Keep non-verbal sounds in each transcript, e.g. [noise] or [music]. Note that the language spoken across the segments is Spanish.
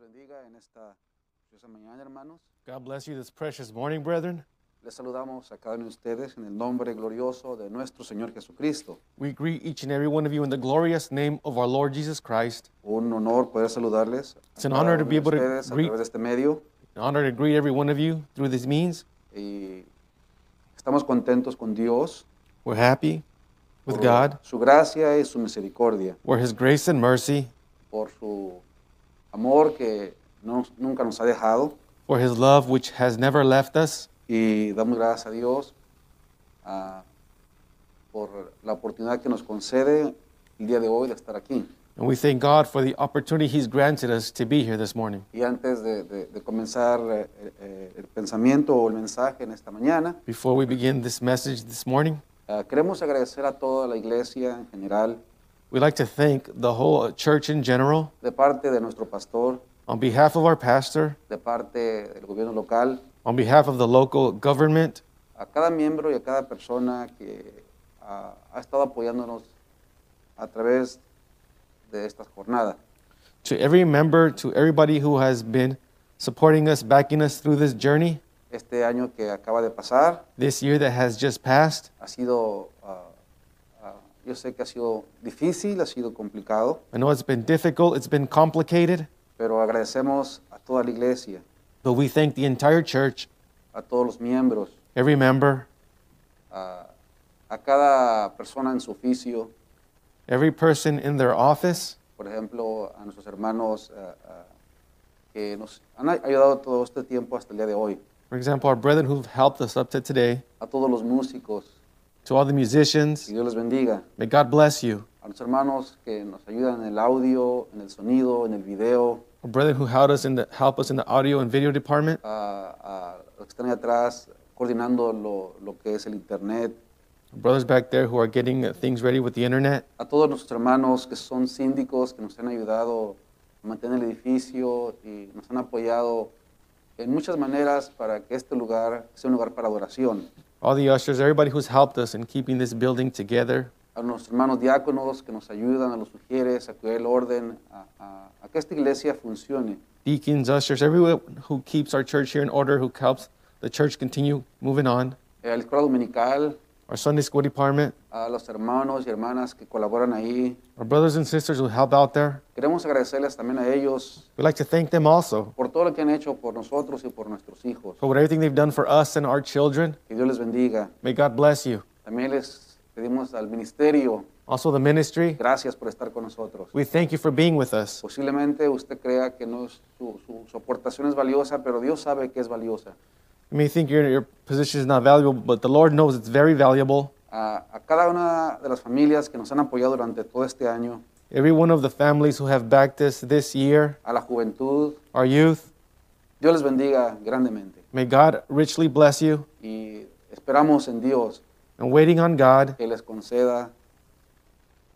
bendiga en esta preciosa mañana, hermanos. God bless you this precious morning, brethren. Les saludamos a cada uno de ustedes en el nombre glorioso de nuestro Señor Jesucristo. We greet each and every one of you in the glorious name of our Lord Jesus Christ. Un honor poder saludarles. It's an honor to be able to greet- este medio. An honor to greet every one of you through these means. Y estamos contentos con Dios We're happy with God, su gracia y su misericordia, for His grace and mercy, por su amor que no- nunca nos ha dejado. for His love which has never left us. Y damos gracias a Dios ah, por la oportunidad que nos concede el día de hoy de estar aquí. And we thank God for the opportunity He's granted us to be here this morning. Y antes de, de- de comenzar eh, eh, el pensamiento o el mensaje en esta mañana, Before we begin this message this morning, ah, queremos agradecer a toda la iglesia en general, we'd like to thank the whole church in general, de parte de nuestro pastor, on behalf of our pastor, de parte del gobierno local, on behalf of the local government, a cada miembro y a cada persona que ha estado apoyándonos a través de estas jornadas. to every member, to everybody who has been supporting us, backing us through this journey, Este año que acaba de pasar this year that has just passed. ha sido, yo sé que ha sido difícil, ha sido complicado, I know it's been difficult, it's been complicated, pero agradecemos a toda la iglesia, but we thank the entire church, a todos los miembros, every member, a, a cada persona en su oficio, every person in their office, por ejemplo, a nuestros hermanos ah, ah, que nos han ay- ayudado todo este tiempo hasta el día de hoy, for example, our brethren who've helped us up to today, a todos los músicos, to all the musicians. que Dios les bendiga, May God bless you. a los hermanos que nos ayudan en el audio, en el sonido, en el video, Our brethren who helped us in the, help us in the audio and video department, a, a los que están ahí atrás coordinando lo, lo que es el internet, brothers back there who are getting things ready with the internet, a todos nuestros hermanos que son síndicos, que nos han ayudado a mantener el edificio y nos han apoyado en muchas maneras para que este lugar sea un lugar para adoración. All the ushers, everybody who's helped us in keeping this building together, A nuestros hermanos diáconos que nos ayudan, a los sugieres, a cuidar el orden, a, a- a que esta iglesia funcione. deacons, ushers, everyone who keeps our church here in order, who helps the church continue moving on, A escuela dominical, our Sunday school department, a los hermanos y hermanas que colaboran ahí. our brothers and sisters who help out there. Queremos agradecerles también a ellos We'd like to thank them also por todo lo que han hecho por nosotros y por nuestros hijos. for everything they've done for us and our children. Que Dios les bendiga. May God bless you. También les pedimos al ministerio, Also, the ministry, gracias por estar con nosotros. we thank you for being with us. Posiblemente usted crea que no es- su, su- su aportación es valiosa, pero Dios sabe que es valiosa. You may think your, your position is not valuable, but the Lord knows it's very valuable. A, a cada una de las familias que nos han apoyado durante todo este año, Every one of the families who have backed us this year, a la juventud, our youth, Dios les bendiga grandemente. may God richly bless you. Y esperamos en Dios And waiting on God, que les conceda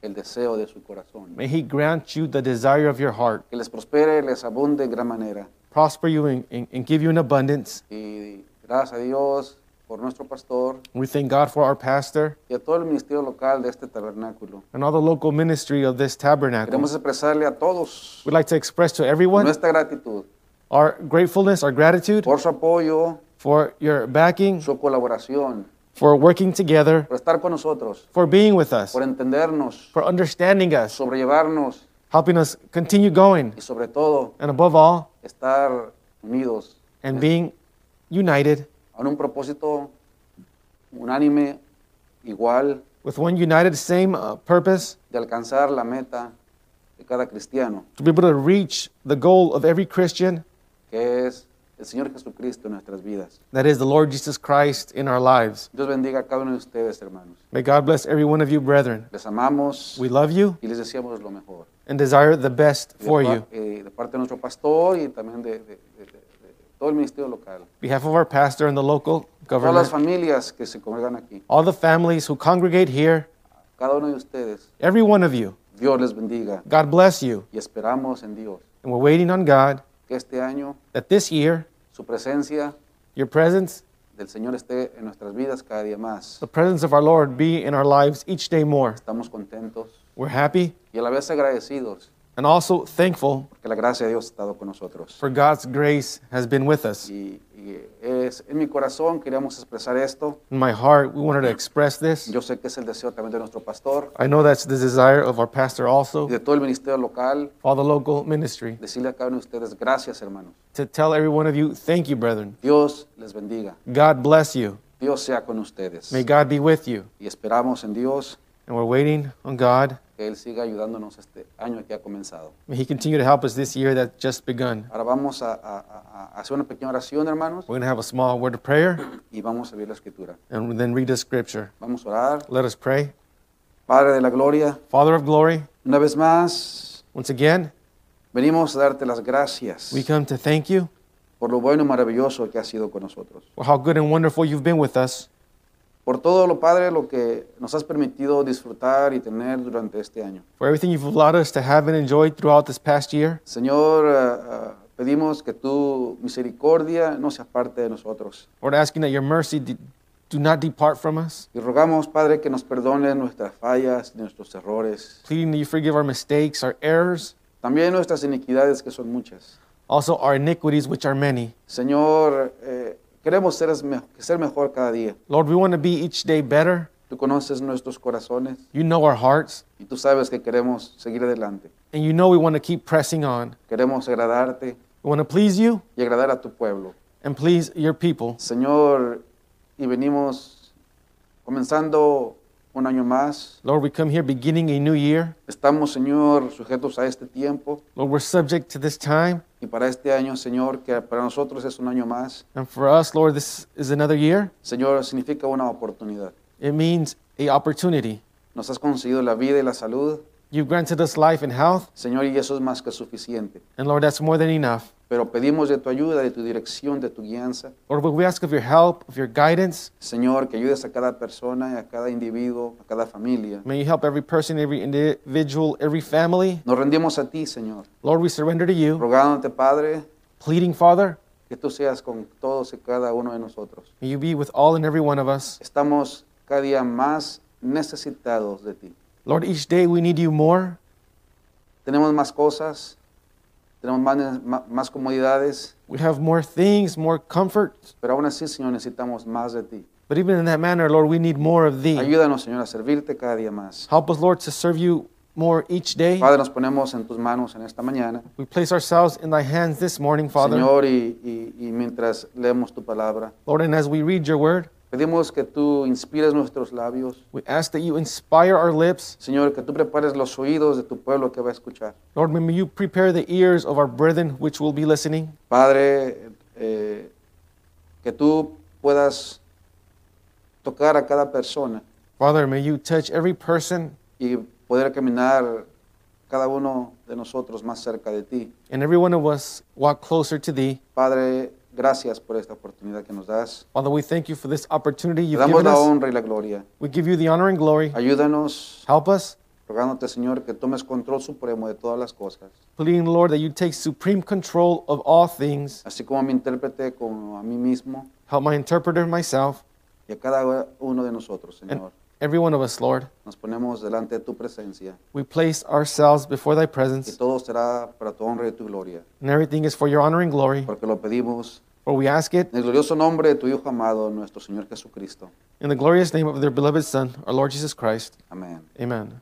el deseo de su corazón. may He grant you the desire of your heart, Que les prospere, les abunde en gran manera. Prosper you, and, and, and give you an abundance. Y gracias a Dios por nuestro pastor We thank God for our pastor y a todo el ministerio local de este tabernáculo. and all the local ministry of this tabernacle. Queremos expresarle a todos We'd like to express to everyone nuestra gratitud our gratefulness, our gratitude por su apoyo, for your backing, su colaboración, for working together, por estar con nosotros, for being with us, por entendernos, for understanding us, sobrellevarnos helping us continue going, y sobre todo and above all, estar unidos and being united en un propósito unánime, igual, with one united, same uh, purpose de alcanzar la meta de cada cristiano, to be able to reach the goal of every Christian que es el Señor Jesucristo en nuestras vidas. that is the Lord Jesus Christ in our lives. Dios bendiga a cada uno de ustedes, hermanos. May God bless every one of you, brethren. Les amamos We love you y les deseamos lo mejor. And desire the best for you. eh, de parte de nuestro pastor y también de, de- de- de- de todo el ministerio local. On behalf of our pastor and the local Todas las government, familias que se congregan aquí, all the families who congregate here, cada uno de ustedes, every one of you, Dios les bendiga God bless you. y esperamos en Dios And we're waiting on God que este año that this year, su presencia your presence, del Señor esté en nuestras vidas cada día más. the presence of our Lord be in our lives each day more. Estamos contentos We're happy y a la vez agradecidos and also thankful que la gracia de Dios ha estado con nosotros. for God's grace has been with us. Y, y es en mi corazón queríamos expresar esto. In my heart, we wanted to express this. Yo sé que es el deseo también de nuestro pastor I know that's the desire of our pastor y also, de todo el ministerio local. all the local ministry, Decirle a cada uno de ustedes gracias, hermanos. to tell every one of you, thank you, brethren. Dios les bendiga. God bless you. Dios sea con ustedes. May God be with you. Y esperamos en Dios And we're waiting on God. que Él siga ayudándonos este año que ha comenzado. May He continue to help us this year that's just begun. Ahora vamos a, a- a- a hacer una pequeña oración, hermanos, We're going to have a small word of prayer y vamos a la escritura. and then read the scripture. Vamos a orar. Let us pray. Padre de la gloria, Father of glory, una vez más once again, venimos a darte las gracias we come to thank you por lo bueno y maravilloso que has sido con nosotros. for how good and wonderful you've been with us, Por todo lo, Padre, lo que nos has permitido disfrutar y tener durante este año. for everything you've allowed us to have and enjoy throughout this past year. Señor, ah, ah, pedimos que tu misericordia no se aparte de nosotros. Lord, asking that your mercy de- do not depart from us, Y rogamos, Padre, que nos perdones nuestras fallas, nuestros errores, pleading that you forgive our mistakes, our errors, también nuestras iniquidades, que son muchas. also our iniquities, which are many. Señor, eh, queremos ser, ser mejor cada día. Lord, we want to be each day better. Tú conoces nuestros corazones You know our hearts, y tú sabes que queremos seguir adelante. and you know we want to keep pressing on. Queremos agradarte We want to please you y agradar a tu pueblo. and please your people. Señor, y venimos comenzando un año más. Lord, we come here beginning a new year. Estamos, Señor, sujetos a este tiempo Lord, we're subject to this time. y para este año, Señor, que para nosotros es un año más, And for us, Lord, this is another year. Señor, significa una oportunidad. It means a opportunity. Nos has concedido la vida y la salud, You've granted us life and health, Señor, y eso es más que suficiente. and Lord, that's more than enough. Pero pedimos de tu ayuda, de tu dirección, de tu guianza. Lord, we ask of your help, of your guidance. Señor, que ayudes a cada persona, a cada individuo, a cada familia. May you help every person, every individual, every family. Nos rendimos a ti, Señor, Lord, we surrender to you, rogándote, Padre, pleading, Father, que tú seas con todos y cada uno de nosotros. may you be with all and every one of us. Estamos cada día más necesitados de ti. Lord, each day we need you more. Tenemos más cosas, tenemos más, más comodidades, We have more things, more comfort. pero aún así, Señor, necesitamos más de ti. But even in that manner, Lord, we need more of thee. Ayúdanos, Señor, a servirte cada día más. Help us, Lord, to serve you more each day. Padre, nos ponemos en tus manos en esta mañana. We place ourselves in thy hands this morning, Father. Señor, y, y- y mientras leemos tu palabra, Lord, and as we read your word, pedimos que tú inspires nuestros labios. we ask that you inspire our lips. Señor, que tú prepares los oídos de tu pueblo que va a escuchar. Lord, may you prepare the ears of our brethren which will be listening. Padre, eh, que tú puedas tocar a cada persona Father, may you touch every person y poder caminar cada uno de nosotros más cerca de ti. and every one of us walk closer to thee. Padre, gracias por esta oportunidad que nos das. Father, we thank you for this opportunity Te you've damos given la us. honra y la gloria. We give you the honor and glory. Ayúdanos, Help us, rogándote, Señor, que tomes control supremo de todas las cosas. pleading, Lord, that you take supreme control of all things. Así como a mi intérprete, como a mí mismo Help my interpreter, myself, y a cada uno de nosotros, Señor. Every one of us, Lord. Nos ponemos delante de tu presencia We place ourselves before thy y presence, todo será para tu honra y tu gloria. and everything is for your honor and glory. Porque lo pedimos For we ask it en el glorioso nombre de tu Hijo amado, nuestro Señor Jesucristo. in the glorious name of their beloved Son, our Lord Jesus Christ. Amén. Amen.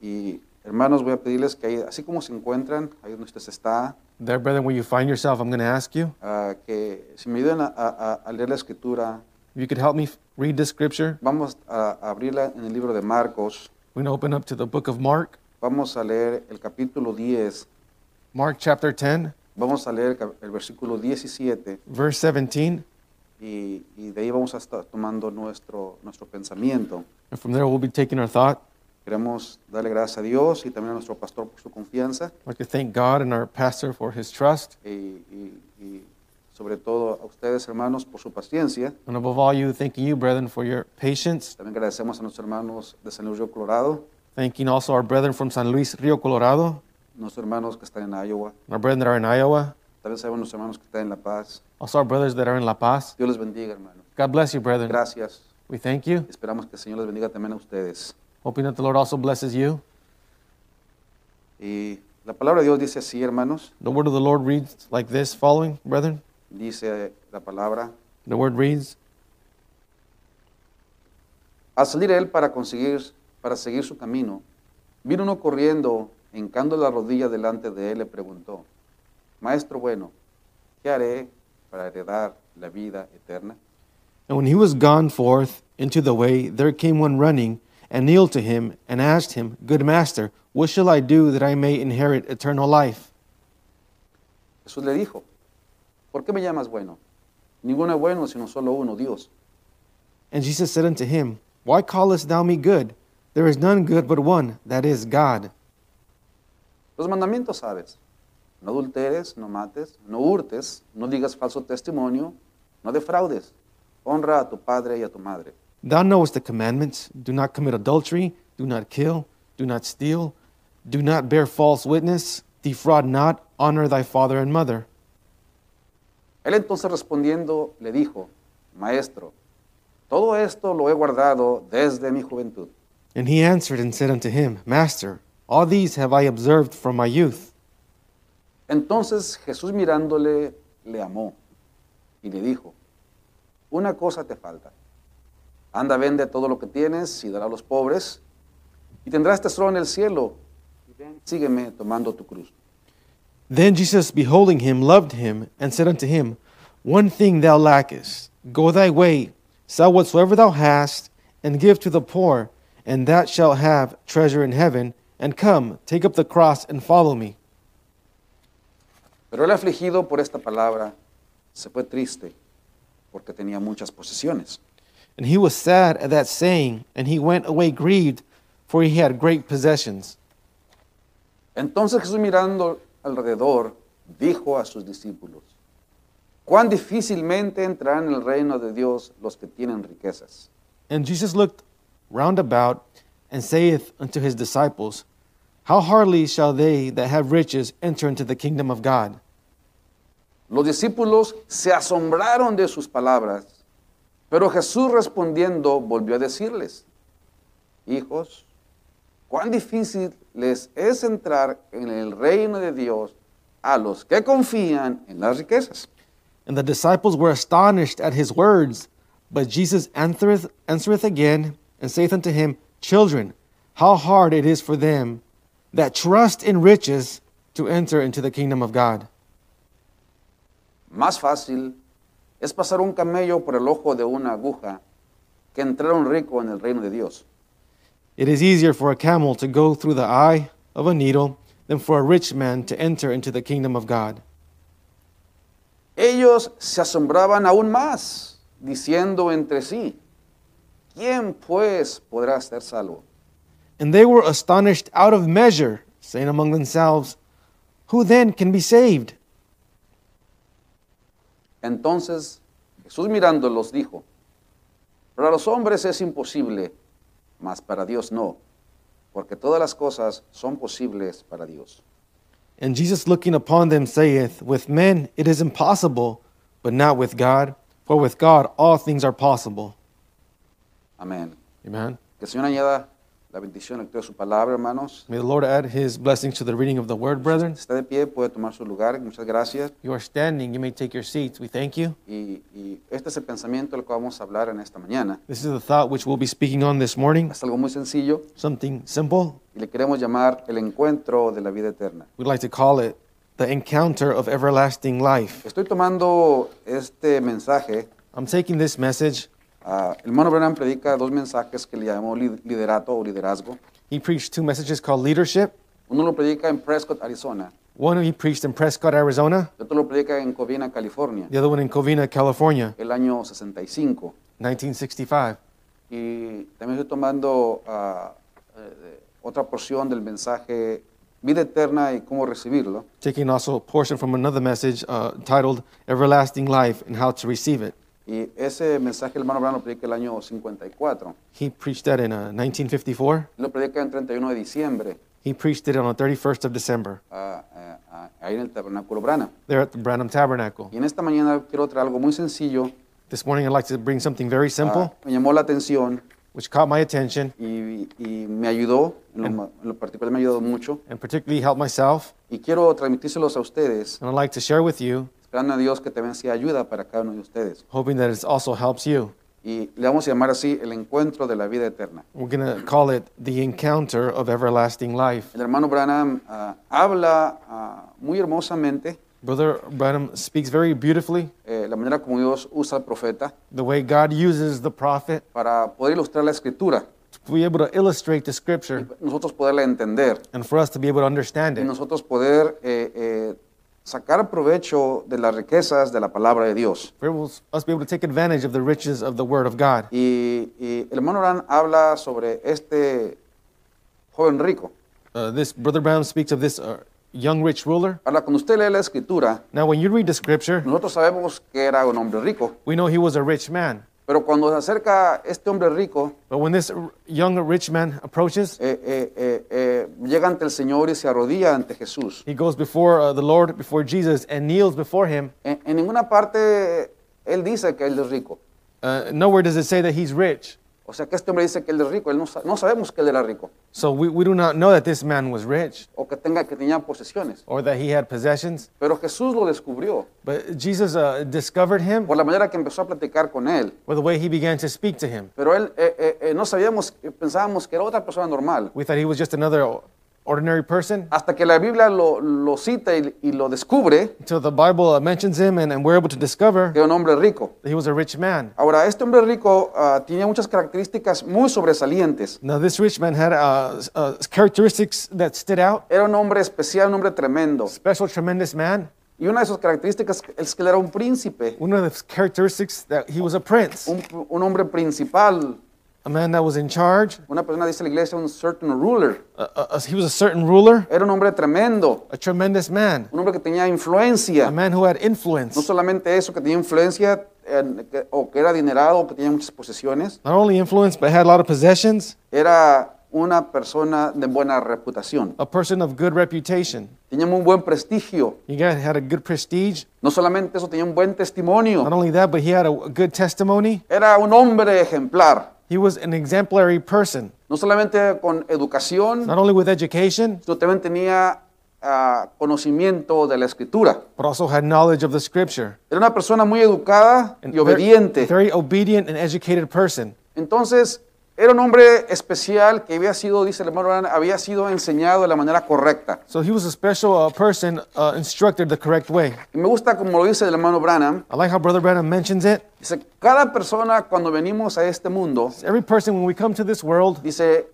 Y hermanos, voy a pedirles que ahí, así como se encuentran, ahí donde usted está, There, brethren, where you find yourself, I'm going to ask you ah, que si me ayuden a, a- a leer la escritura, if you could help me read this scripture. vamos a abrirla en el libro de Marcos. We're going to open up to the book of Mark, Vamos a leer el capítulo 10. Mark chapter 10, Vamos a leer el versículo 17 verse 17. y, y de ahí vamos a estar tomando nuestro, nuestro pensamiento. And from there, we'll be taking our thought. Queremos darle gracias a Dios y también a nuestro pastor por su confianza I'd like to thank God and our pastor for his trust. y, y- y sobre todo a ustedes, hermanos, por su paciencia. And above all, you, thanking you, brethren, for your patience. También agradecemos a nuestros hermanos de San Luis Río Colorado, Thanking also our brethren from San Luis, Rio Colorado, nuestros hermanos que están en Iowa, our brethren that are in Iowa, también sabemos nuestros hermanos que están en La Paz. also our brothers that are in La Paz. Dios les bendiga, hermanos. God bless you, brethren. Gracias. We thank you. Esperamos que el Señor les bendiga también a ustedes. Hoping that the Lord also blesses you. Y La palabra de Dios dice así, hermanos. The word of the Lord reads like this following, brethren. Dice la palabra. The word reads Al salir él para conseguir, para seguir su camino, vino uno corriendo, hincando la rodilla delante de él, le preguntó, Maestro bueno, ¿qué haré para heredar la vida eterna? And when he was gone forth into the way, there came one running and kneeled to him and asked him, Good master, what shall I do that I may inherit eternal life? Jesús le dijo, ¿por qué me llamas bueno? Ninguno es bueno sino solo uno, Dios. And Jesus said unto him, Why callest thou me good? There is none good but one, that is God. Los mandamientos sabes. No adulteres, no mates, no hurtes, no digas falso testimonio, no defraudes. Honra a tu padre y a tu madre. Thou knowest the commandments do not commit adultery, do not kill, do not steal, do not bear false witness, defraud not, honor thy father and mother. Él entonces respondiendo le dijo, Maestro, todo esto lo he guardado desde mi juventud. And he answered and said unto him, Master, all these have I observed from my youth. Entonces Jesús mirándole le amó y le dijo, una cosa te falta. Anda, vende todo lo que tienes y dará a los pobres y tendrás tesoro en el cielo. Y ven, sígueme tomando tu cruz. Then Jesus, beholding him, loved him, and said unto him, One thing thou lackest. Go thy way, sell whatsoever thou hast, and give to the poor, and that shalt have treasure in heaven. And come, take up the cross and follow me. Pero el afligido por esta palabra se fue triste porque tenía muchas posesiones. And he was sad at that saying, and he went away grieved, for he had great possessions. Entonces Jesús mirando alrededor dijo a sus discípulos, cuán difícilmente entrarán en el reino de Dios los que tienen riquezas. And Jesus looked round about, and saith unto his disciples, How hardly shall they that have riches enter into the kingdom of God? Los discípulos se asombraron de sus palabras, pero Jesús respondiendo volvió a decirles, hijos, cuán difícil les es entrar en el reino de Dios a los que confían en las riquezas. And the disciples were astonished at his words. But Jesus answereth, answereth again, and saith unto him, Children, how hard it is for them that trust in riches to enter into the kingdom of God. Más fácil es pasar un camello por el ojo de una aguja que entrar un rico en el reino de Dios. It is easier for a camel to go through the eye of a needle than for a rich man to enter into the kingdom of God. Ellos se asombraban aún más, diciendo entre sí, ¿quién pues podrá ser salvo? And they were astonished out of measure, saying among themselves, Who then can be saved? Entonces Jesús mirándolos dijo, para los hombres es imposible, mas para Dios no, porque todas las cosas son posibles para Dios. And Jesus looking upon them saith, With men it is impossible, but not with God, for with God all things are possible. Amén. Amen. Que el Señor añada la bendición de su palabra, hermanos. May the Lord add his blessings to the reading of the word, brethren. Está de pie, puede tomar su lugar. Muchas gracias. You are standing, you may take your seats. We thank you. Y, y este es el pensamiento del que vamos a hablar en esta mañana. This is the thought which we'll be speaking on this morning. Es algo muy sencillo Something simple. y le queremos llamar el encuentro de la vida eterna. We'd like to call it the encounter of everlasting life. Estoy tomando este mensaje. I'm taking this message. Ah, el hermano Brennan predica dos mensajes que le llamó li- liderato o liderazgo. He preached two messages called leadership. Uno lo predica en Prescott, Arizona. One he preached in Prescott, Arizona. El otro lo predica en Covina, California, The other one in Covina, California, el año 65. 1965. Y también estoy tomando ah, eh, otra porción del mensaje vida eterna y cómo recibirlo. Taking also a portion from another message uh, titled Everlasting Life and How to Receive It. Y ese mensaje el hermano Brown lo predica el año 54. He preached that in uh, 1954. Lo predica en 31 de diciembre, He preached it on the 31st of December, ahí en el tabernáculo Brana. there at the Branham Tabernacle. Y en esta mañana quiero traer algo muy sencillo. This morning I'd like to bring something very simple. me llamó la atención which caught my attention y, y me ayudó, en lo, ma- en lo particular me ha ayudado mucho. and particularly helped myself. Y quiero transmitírselos a ustedes, And I'd like to share with you, esperando a Dios que también sea ayuda para cada uno de ustedes. hoping that it also helps you. Y le vamos a llamar así el encuentro de la vida eterna. We're going to call it the encounter of everlasting life. El hermano Branham ah, habla ah, muy hermosamente Brother Branham speaks very beautifully eh, la manera como Dios usa al profeta the way God uses the prophet para poder ilustrar la escritura to be able to illustrate the scripture y nosotros poderla entender and for us to be able to understand y it. nosotros poder eh, eh, sacar provecho de las riquezas de la palabra de Dios. Us to be able to take advantage of the riches of the Word of God. Y, y el hermano Branham habla sobre este joven rico. Uh, this Brother Branham speaks of this uh, young rich ruler. Ahora, cuando usted lee la escritura, Now, when you read the scripture, nosotros sabemos que era un hombre rico, we know he was a rich man. Pero cuando se acerca este hombre rico, But when this young rich man approaches, eh, eh, eh, eh, llega ante el Señor y se arrodilla ante Jesús. he goes before uh, the Lord, before Jesus, and kneels before him. En, en ninguna parte él dice que él es rico. Uh, nowhere does it say that he's rich. O sea que este hombre dice que él es rico. Él no, no sabemos que él era rico So we, we do not know that this man was rich o que tenga que tenía posesiones. or that he had possessions. Pero Jesús lo descubrió But Jesus uh, discovered him por la manera que empezó a platicar con él. with the way he began to speak to him. Pero él eh, eh, eh, no sabíamos, eh, pensábamos que era otra persona normal. We thought he was just another ordinary person Hasta que la Biblia lo, lo cita y, y lo descubre until the Bible uh, mentions him and, and we're able to discover que era un hombre rico. that he was a rich man. Ahora, este hombre rico ah, tenía muchas características muy sobresalientes. Now, this rich man had uh, uh, characteristics that stood out. Era un hombre especial, un hombre tremendo. Special, tremendous man. Y una de sus características es que él era un príncipe, One of the characteristics that he was a prince, un, un hombre principal. A man that was in charge. Una persona dice la iglesia, un certain ruler. Uh, uh, he was a certain ruler, Era un hombre tremendo, a tremendous man, un hombre que tenía influencia. a man who had influence. No solamente eso, que tenía influencia en- que- o que era adinerado o que tenía muchas posesiones. Not only influence, but had a lot of possessions. Era una persona de buena reputación. A person of good reputation. Tenía muy buen prestigio. He had a good prestige. No solamente eso, tenía un buen testimonio. Not only that, but he had a, a good testimony. Era un hombre ejemplar. He was an exemplary person. No solamente con educación, Not only with education, sino también tenía ah, conocimiento de la escritura. but also had knowledge of the scripture. Era una persona muy educada y obediente. Very, very obedient and educated person. Entonces, era un hombre especial que había sido, dice el hermano, Branham, había sido enseñado de la manera correcta. So he was a special uh, person uh, instructed the correct way. Y me gusta como lo dice el hermano Branham. I like how Brother Branham mentions it. Dice, cada persona cuando venimos a este mundo, Every person, when we come to this world, dice,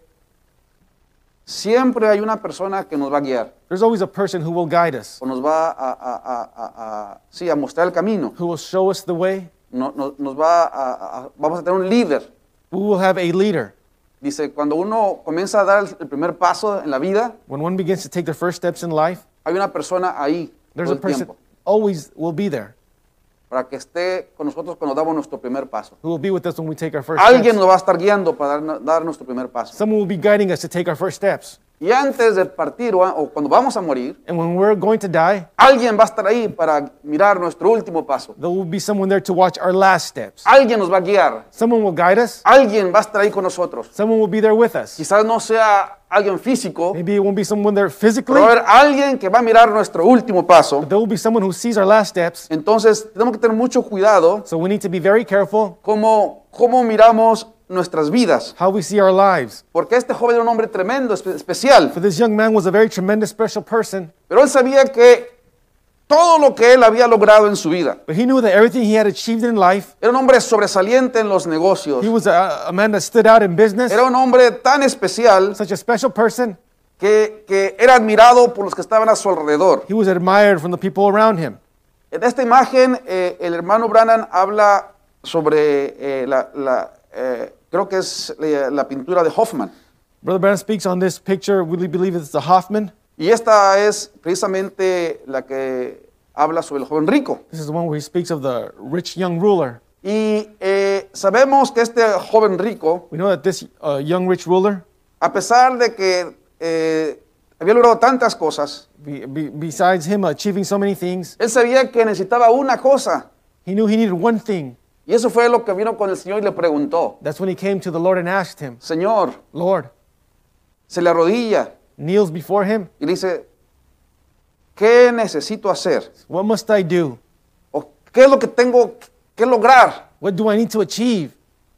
siempre hay una persona que nos va a guiar there's always a person who will guide us, o nos va a, a- a- a- sí, a mostrar el camino. who will show us the way. No- no- nos va a- vamos a tener un líder. We will have a leader. Dice, cuando uno comienza a dar el, primer paso en la vida, When one begins to take their first steps in life, hay una persona ahí there's todo a el person tiempo always will be there para que esté con nosotros cuando damos nuestro primer paso. who will be with us when we take our first Alguien steps. nos va a estar guiando para dar, dar nuestro primer paso. Someone will be guiding us to take our first steps. Y antes de partir o, cuando vamos a morir, And when we're going to die, alguien va a estar ahí para mirar nuestro último paso. there will be someone there to watch our last steps. Alguien nos va a guiar. Someone will guide us. Alguien va a estar ahí con nosotros. Someone will be there with us. Quizás no sea alguien físico, Maybe it won't be someone there physically, pero alguien que va a mirar nuestro último paso. but there will be someone who sees our last steps. Entonces tenemos que tener mucho cuidado So we need to be very careful cómo, cómo miramos nuestras vidas. how we see our lives. Porque este joven era un hombre tremendo, espe- especial. For this young man was a very tremendous, special person, Pero él sabía que todo lo que él había logrado en su vida, but he knew that everything he had achieved in life, era un hombre sobresaliente en los negocios. he was a, a man that stood out in business, Era un hombre tan especial such a special person. que, que era admirado por los que estaban a su alrededor. He was admired from the people around him. En esta imagen, eh, el hermano Brannan habla sobre eh, la, la, eh, creo que es eh, la pintura de Hoffman. Brother Branham speaks on this picture. We believe it's the Hoffman. Y esta es precisamente la que habla sobre el joven rico. This is the one where he speaks of the rich young ruler. Y eh, sabemos que este joven rico, We know that this uh, young rich ruler, a pesar de que eh, había logrado tantas cosas, be, be, besides him achieving so many things, él sabía que necesitaba una cosa, he knew he needed one thing, Y eso fue lo que vino con el Señor y le preguntó, That's when he came to the Lord and asked him, Señor, Lord, se le arrodilla kneels before him, y le dice, ¿qué necesito hacer? What must I do? ¿O qué es lo que tengo que lograr? What do I need to achieve?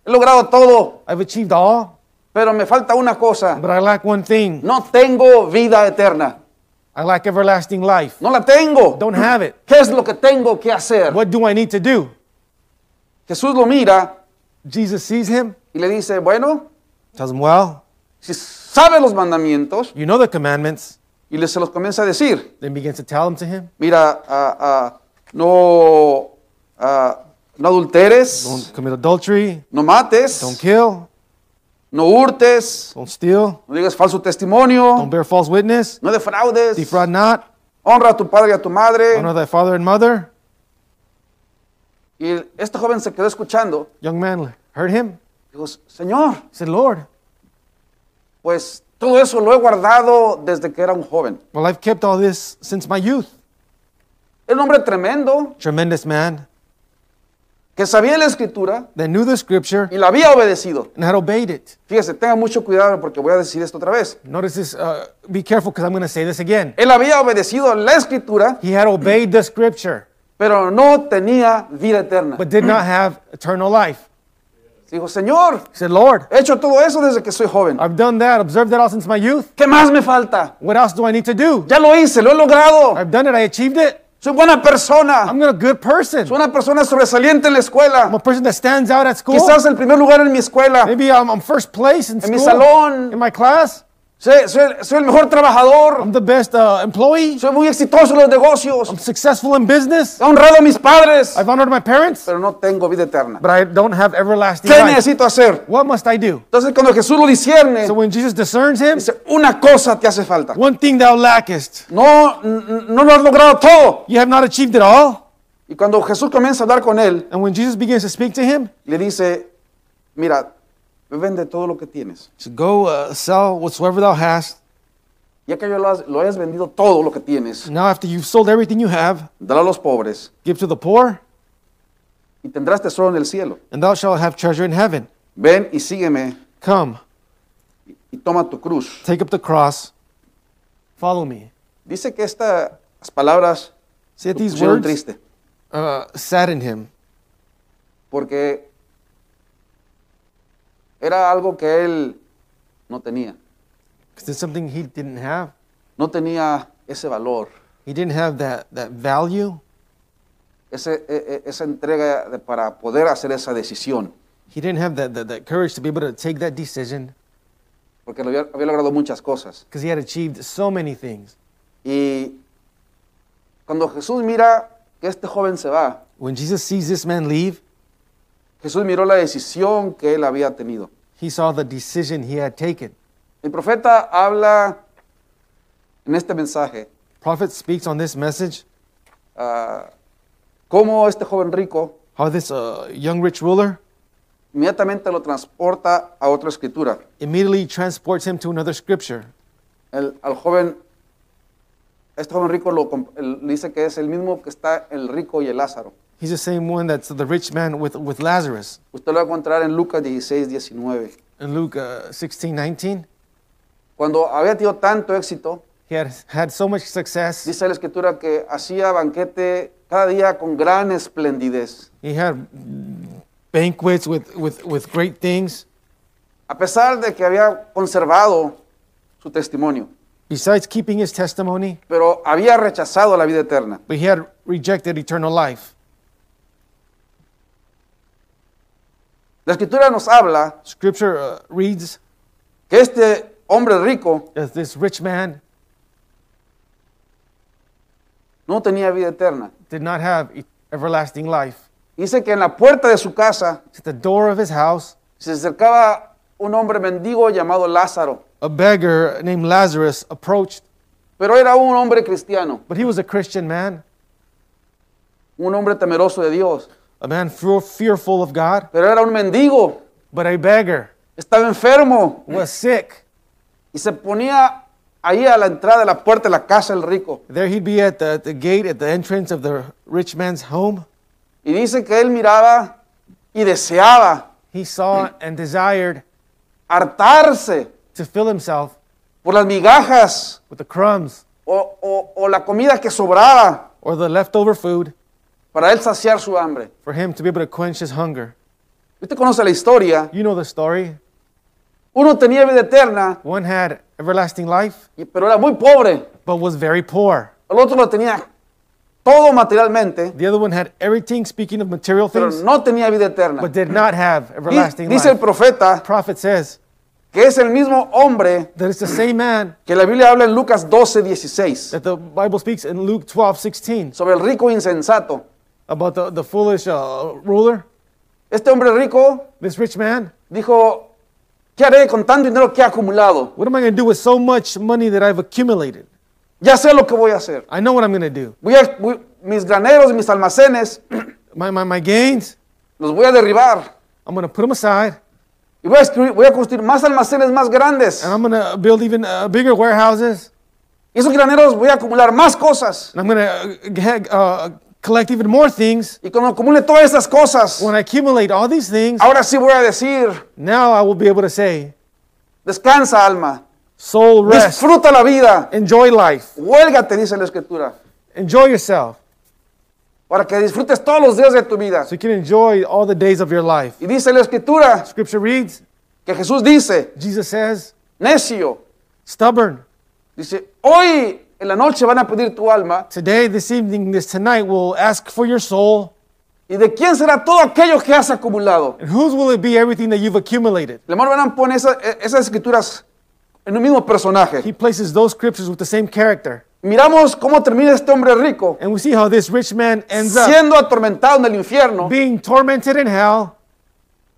He logrado todo, I've achieved all, pero me falta una cosa. but I lack one thing. No tengo vida eterna. I lack everlasting life. No la tengo. Don't have it. ¿Qué es lo que tengo que hacer? What do I need to do? Jesús lo mira Jesus sees him, y le dice, bueno, tells him, Well, si sabe los mandamientos, you know the commandments. y le se los comienza a decir, Then begins to tell them to him. mira, ah, ah, no, ah, no adulteres, Don't commit adultery, no mates, don't kill, no hurtes, don't steal, no digas falso testimonio, don't bear false witness, no defraudes, defraud not, honra a tu padre y a tu madre. honor thy father and mother. Y este joven se quedó escuchando. Young man heard him. Dijo, Señor, He said, Lord, pues todo eso lo he guardado desde que era un joven. well, I've kept all this since my youth. Un hombre tremendo Tremendous man que sabía la escritura that knew the scripture y la había obedecido. and had obeyed it. Fíjese, tenga mucho cuidado porque voy a decir esto otra vez. Notice this, uh, be careful because I'm going to say this again. Él había obedecido la escritura, He had obeyed the scripture, pero no tenía vida eterna. but did not have eternal life. Dijo, Señor, He said, Lord, he hecho todo eso desde que soy joven. I've done that, observed that all since my youth. ¿Qué más me falta? What else do I need to do? Ya lo hice, lo he logrado. I've done it, I achieved it. Soy buena persona. I'm a good person. Soy una persona sobresaliente en la I'm a person that stands out at school. Quizás el primer lugar en mi escuela. Maybe I'm, I'm first place in En mi school, salón. in my class. Soy, soy- soy el mejor trabajador. I'm the best uh, employee. Soy muy exitoso en los negocios. I'm successful in business. He honrado a mis padres. I've honored my parents, Pero no tengo vida eterna. but I don't have everlasting ¿Qué life. necesito hacer? What must I do? Entonces cuando Jesús lo discierne, So when Jesus discerns him, dice, una cosa te hace falta. one thing thou lackest, No, no lo has logrado todo. you have not achieved it all. Y cuando Jesús comienza a hablar con él, And when Jesus begins to speak to him, le dice, mira, vende todo lo que tienes. so go uh, sell whatsoever thou hast. Ya que lo, has- lo hayas vendido todo lo que tienes, Now after you've sold everything you have, dalo a los pobres give to the poor, y tendrás tesoro en el cielo. and thou shalt have treasure in heaven. Ven y sígueme Come, y toma tu cruz. take up the cross, follow me. Dice que estas palabras See lo these pusieron words triste, uh, saddened him porque era algo que él no tenía. something he didn't have. No tenía ese valor, He didn't have that, that value. ese- e- e- esa entrega de- para poder hacer esa decisión, He didn't have that, that, that courage to be able to take that decision porque había, había logrado muchas cosas. because he had achieved so many things. Y cuando Jesús mira que este joven se va, When Jesus sees this man leave, Jesús miró la decisión que él había tenido. he saw the decision he had taken. El profeta habla en este mensaje Prophet speaks on this message ah, cómo este joven rico how this uh, young rich ruler inmediatamente lo transporta a otra escritura. immediately transports him to another scripture. El- al joven, este joven rico lo, le dice que es el mismo que está el rico y el Lázaro. He's the same one that's the rich man with, with Lazarus. Usted lo va a encontrar en Lucas 16, 19. In Luke uh, 16, 19, Cuando había tenido tanto éxito, he had had so much success. dice la escritura que hacía banquete cada día con gran esplendidez. He had banquets with, with, with great things. A pesar de que había conservado su testimonio, Besides keeping his testimony, pero había rechazado la vida eterna. but he had rejected eternal life. La escritura nos habla Scripture uh, reads que este hombre rico as this rich man no tenía vida eterna. did not have e- everlasting life. Dice que en la puerta de su casa At the door of his house, se acercaba un hombre mendigo llamado Lázaro, a beggar named Lazarus approached, pero era un hombre cristiano, but he was a Christian man, un hombre temeroso de Dios, a man fear- fearful of God, pero era un mendigo, but a beggar, estaba enfermo was sick. y se ponía ahí a la entrada de la puerta de la casa del rico. There he'd be at the, the gate, at the entrance of the rich man's home. Y dice que él miraba y deseaba he saw and desired hartarse to fill himself por las migajas with the crumbs o, o- o la comida que sobraba or the leftover food para él saciar su hambre. for him to be able to quench his hunger. Usted conoce la historia. You know the story. Uno tenía vida eterna, One had everlasting life, y- pero era muy pobre. but was very poor. El otro lo tenía todo materialmente, The other one had everything, speaking of material pero things, no tenía vida eterna. but did not have Di- everlasting Dice el life. profeta Prophet says que es el mismo hombre that it's the same man que la Biblia habla en Lucas 12, 16, that the Bible speaks in Luke 12, 16 sobre el rico insensato. About the, the foolish uh, ruler, Este hombre rico this rich man. dijo, ¿qué haré con tanto dinero que he acumulado? What am I going to do with so much money that I've accumulated? Ya sé lo que voy a hacer. I know what I'm going to do. Voy a, voy- mis graneros, mis almacenes, [clears throat] My, my, my gains, los voy a derribar. I'm going to put them aside, Y voy a, escribir- voy a construir más almacenes más grandes. and I'm going to build even uh, bigger warehouses, Y esos graneros voy a acumular más cosas. and I'm going to uh, collect even more things. Y cuando acumule todas cosas, When I accumulate all these things, ahora sí voy a decir, now I will be able to say, descansa alma, soul rest, disfruta la vida, enjoy life, huélgate, dice la escritura, enjoy yourself, para que disfrutes todos los días de tu vida. so you can enjoy all the days of your life. Y dice la escritura Scripture reads, que Jesús dice, Jesus says, necio, stubborn. dice, hoy en la noche van a pedir tu alma. Today, this evening, this tonight will ask for your soul. ¿Y de quién será todo aquello que has acumulado? And whose will it be everything that you've accumulated? El hermano Branham pone esa- esas escrituras en un mismo personaje. He places those scriptures with the same character. Miramos cómo termina este hombre rico, And we see how this rich man ends up siendo atormentado en el infierno. being tormented in hell.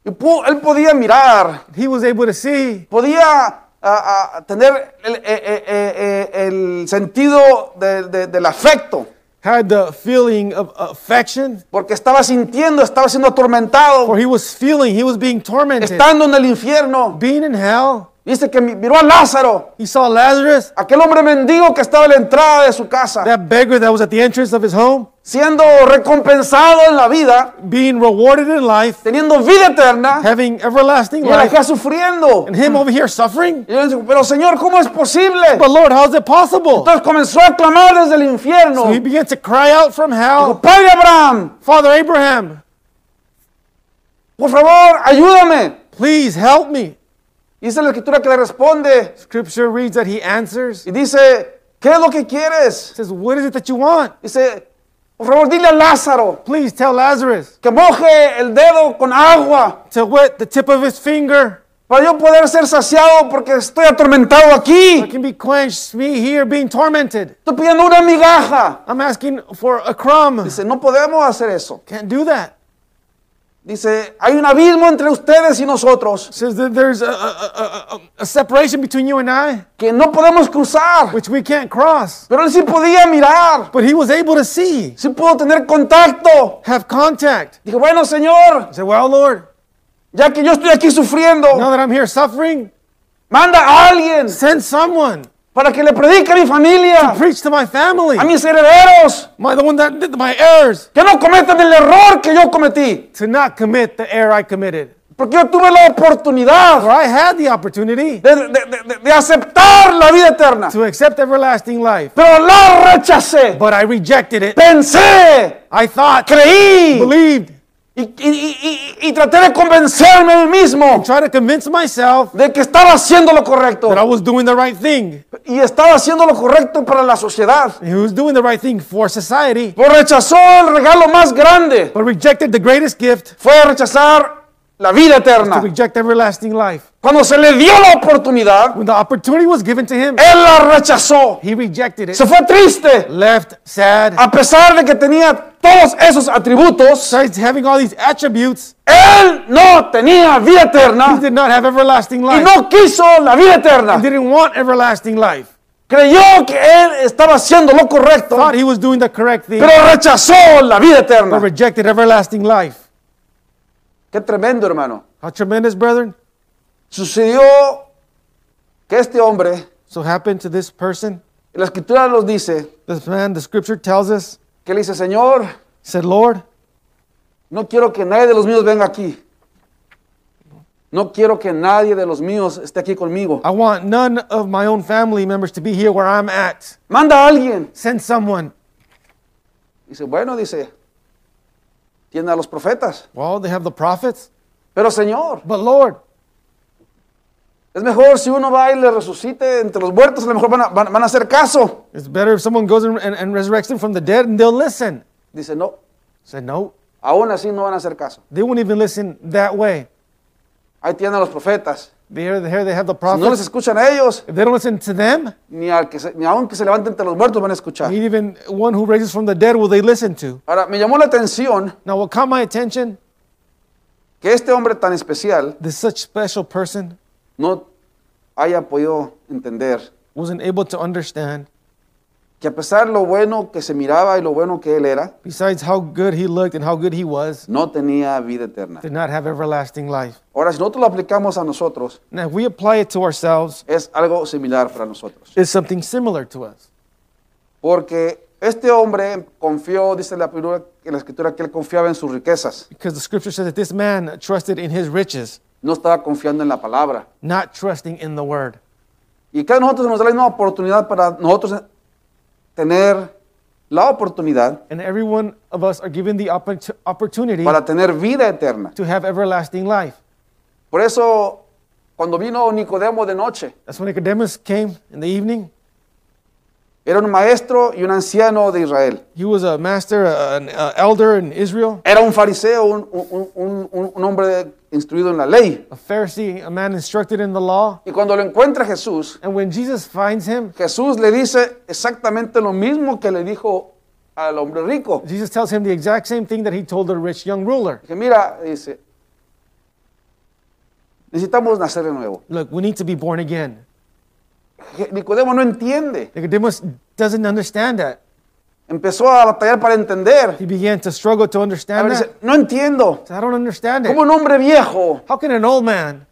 Y él podía mirar, He was able to see, podía ah, ah, tener el, eh, eh, eh, eh, el sentido de- de- del afecto, had the feeling of affection, porque estaba sintiendo, estaba siendo atormentado, for he was feeling, he was being tormented, estando en el infierno. being in hell. Dice que mi- miró a Lázaro, He saw Lazarus, aquel hombre mendigo que estaba a la entrada de su casa, that beggar that was at the entrance of his home, siendo recompensado en la vida, being rewarded in life, teniendo vida eterna, having everlasting y él life, acá sufriendo. and him over here suffering. Y digo, pero Señor, ¿cómo es posible? But Lord, how is it possible? Entonces comenzó a clamar desde el infierno. So he began to cry out from Dijo, hell, Padre Abraham, Father Abraham, por favor, ayúdame. please help me. Dice la escritura que le responde Scripture reads that he answers, y dice, ¿qué es lo que quieres? says, What is it that you want? Dice, por favor, dile a Lázaro Please tell Lazarus que moje el dedo con agua to wet the tip of his finger. para yo poder ser saciado porque estoy atormentado I aquí. can be quenched, me here being tormented. Estoy pidiendo una migaja. I'm asking for a crumb. Dice, no podemos hacer eso. Can't do that. Dice, hay un abismo entre ustedes y nosotros Says that there's a, a, a, a, separation between you and I, que no podemos cruzar. which we can't cross. Pero él sí podía mirar, But he was able to see, sí pudo tener contacto. have contact. Dijo, bueno, Señor, I said, Well, Lord, ya que yo estoy aquí sufriendo, now that I'm here suffering, manda a alguien send someone para que le predique a mi familia, preach to my family, a mis herederos, my the one that did my heirs, que no cometan el error que yo cometí. to not commit the error I committed. Porque yo tuve la oportunidad For I had the opportunity de, de- de- de- de aceptar la vida eterna, to accept everlasting life, pero la rechacé. but I rejected it. Pensé, I thought, creí. Believed, y, y- y- y- y traté de convencerme a mí mismo tried to convince myself de que estaba haciendo lo correcto. that I was doing the right thing. Y estaba haciendo lo correcto para la sociedad. He was doing the right thing for society, Pero rechazó el regalo más grande. but rejected the greatest gift Fue a rechazar la vida to eterna. reject everlasting life. Cuando se le dio la oportunidad, When the opportunity was given to him, él la rechazó. he rejected it, Se fue triste. left sad, A pesar de que tenía todos esos atributos, besides having all these attributes, él no tenía vida he eterna did not have everlasting y life. no quiso la vida eterna. He didn't want everlasting life. Creyó que él estaba haciendo lo correcto, Thought he was doing the correct thing, pero rechazó la vida but eterna. rejected everlasting life. Qué tremendo, hermano. How tremendous, brethren. Sucedió que este hombre, So happened to this person. la escritura nos dice, This man, the scripture tells us, que le dice, Señor, said, Lord, No quiero que nadie de los míos venga aquí. No quiero que nadie de los míos esté aquí conmigo. I want none of my own family members to be here where I'm at. Manda a alguien. Send someone. Dice, bueno, dice, tiene a los profetas. Well, they have the prophets. Pero Señor, But Lord, es mejor si uno va y le resucite entre los muertos, a lo mejor van a, van- van a hacer caso. it's better if someone goes and, and, and resurrects them from the dead and they'll listen. Dice, no, Said no, aún así no van a hacer caso. they won't even listen that way. Ahí tienen a los profetas. There, here they have the Si no les prophets. escuchan a ellos, If they don't listen to them, ni, al que se, ni aun que se levante entre los muertos van a escuchar. not even one who raises from the dead will they listen to. Ahora, me llamó la atención Now, what caught my attention, que este hombre tan especial this such special person no haya podido entender wasn't able to understand, que a pesar lo bueno que se miraba y lo bueno que él era, besides how good he looked and how good he was, no tenía vida eterna. did not have everlasting life. Ahora, si nosotros lo aplicamos a nosotros, Now, if we apply it to ourselves, es algo similar para nosotros. it's something similar to us. Porque este hombre confió, dice la, primera- en la escritura, que él confiaba en sus riquezas. Because the scripture says that this man trusted in his riches, No estaba confiando en la palabra. not trusting in the word. Y cada nosotros nos da la misma oportunidad para nosotros tener la oportunidad And every one of us are given the oppor- opportunity para tener vida eterna. to have everlasting life. Por eso, cuando vino Nicodemo de noche, That's when Nicodemus came in the evening. era un maestro y un anciano de Israel. He was a master, a- an uh, elder in Israel, Era un fariseo, un, un- un- un- un hombre instruido en la ley. a Pharisee, a man instructed in the law. Y cuando lo encuentra Jesús, And when Jesus finds him, Jesús le dice exactamente lo mismo que le dijo al hombre rico. Jesus tells him the exact same thing that he told the rich young ruler. Que mira, dice, necesitamos nacer de nuevo. Look, we need to be born again. Nicodemo no entiende. Nicodemus doesn't understand that. Empezó a batallar para entender. He began to struggle to A understand ver, that. dice, no entiendo. I don't understand it. ¿Cómo un hombre viejo How can an old man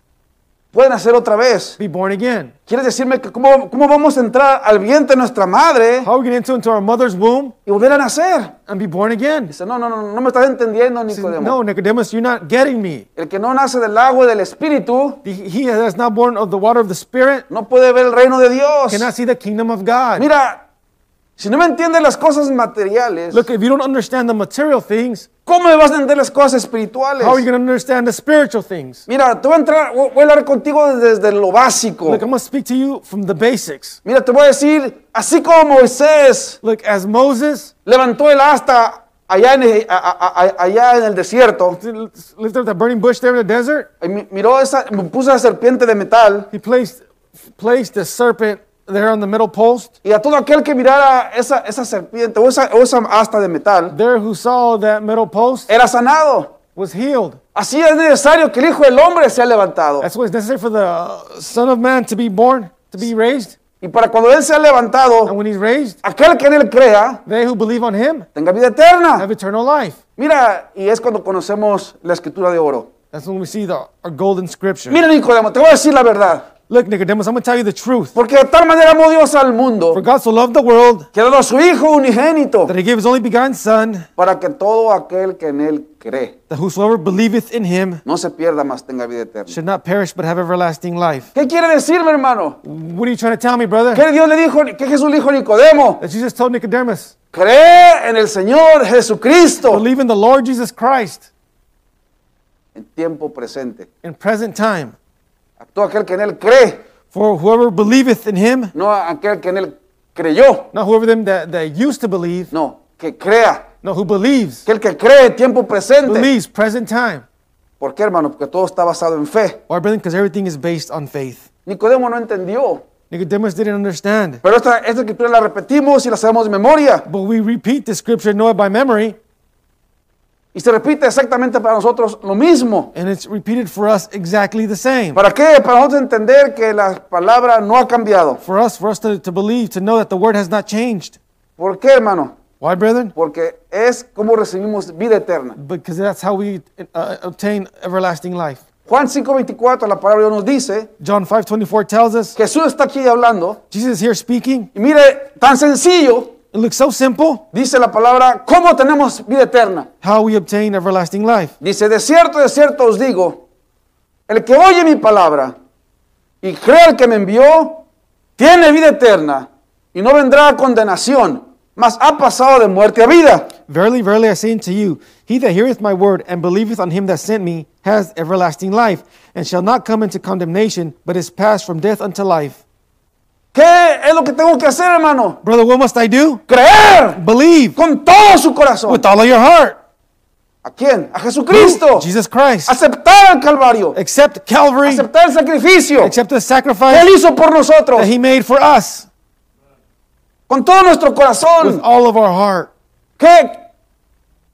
puede nacer otra vez? be born again? ¿Quieres decirme que cómo, cómo vamos a entrar al vientre de nuestra madre How are we going to enter into our mother's womb y volver a nacer? and be born again? Dice, no, no, no, no me estás entendiendo, He says, Nicodemo. no, Nicodemus, you're not getting me. El que no nace del agua y del espíritu The- He that's not born of the water of the Spirit no puede ver el reino de Dios. cannot see the kingdom of God. Mira, si no me entiendes las cosas materiales, Look, if you don't understand the material things, ¿cómo me vas a entender las cosas espirituales? how are you going to understand the spiritual things? Mira, te voy a entrar, voy a hablar contigo desde lo básico. Look, I'm going to speak to you from the basics. Mira, te voy a decir, así como Moisés Look, as Moses levantó el asta allá en, el- a- a- a- allá en el desierto, lifted up the burning bush there in the desert, y mi- miró esa, puso esa serpiente de metal, he placed, placed the serpent there on the middle post. y a todo aquel que mirara esa, esa serpiente o esa, o esa asta de metal, There who saw that middle post era sanado. was healed. Así es necesario que el Hijo del Hombre sea levantado. That's what is necessary for the uh, Son of Man to be born, to be raised. Y para cuando Él sea levantado, And when he's raised, aquel que en Él crea, they who believe on him tenga vida eterna. have eternal life. Mira, y es cuando conocemos la escritura de oro. That's when we see the our golden scripture. Mira, Nicodemo, te voy a decir la verdad. Look, Nicodemus, I'm going to tell you the truth. Porque de tal manera amó Dios al mundo, For God so loved the world que ha dado a su Hijo unigénito, that he gave his only begotten Son, para que todo aquel que en Él cree that whosoever believeth in him no se pierda, más tenga vida eterna. should not perish but have everlasting life. ¿Qué quiere decirme, hermano? What are you trying to tell me, brother? ¿Qué Dios le dijo, que Jesús le dijo a Nicodemo? That Jesus told Nicodemus, Cree en el Señor Jesucristo believe in the Lord Jesus Christ en tiempo presente. in present time. A todo aquel que en Él cree, For whoever believeth in him, no aquel que en Él creyó, not whoever them that, that used to believe, no, que crea. no, who believes, Que el que cree tiempo presente. believes present time. ¿Por qué, hermano? Porque todo está basado en fe. Why, brethren? Because everything is based on faith. Nicodemo no entendió. Nicodemus didn't understand. Pero esta, esta escritura la repetimos y la sabemos de memoria. But we repeat the scripture, know it by memory, Y se repite exactamente para nosotros lo mismo. and it's repeated for us exactly the same. ¿Para qué? Para nosotros entender que la palabra no ha cambiado. For us, for us to, to believe, to know that the word has not changed. ¿Por qué, hermano? Why, brethren? Porque es como recibimos vida eterna. Because that's how we uh, obtain everlasting life. Juan 5:24, la palabra de Dios nos dice, John 5:24 tells us Jesús está aquí hablando. Jesus is here speaking, Y mire, tan sencillo It looks so simple Dice la palabra, ¿cómo tenemos vida eterna? how we obtain everlasting life. Dice, de cierto, de cierto os digo, el que oye mi palabra y cree al que me envió, tiene vida eterna y no vendrá a condenación, mas ha pasado de muerte a vida. Verily, verily, I say unto you, he that heareth my word and believeth on him that sent me has everlasting life, and shall not come into condemnation, but is passed from death unto life. ¿Qué es lo que tengo que hacer, hermano? Brother, what must I do? Creer Believe con todo su corazón. with all of your heart. ¿A quién? A Jesucristo. Jesus Christ. Aceptar el Calvario. Accept Calvary. Aceptar el sacrificio Accept the que sacrifice Él hizo por nosotros. that he made for us Con todo nuestro with corazón. all of our heart. ¿Qué,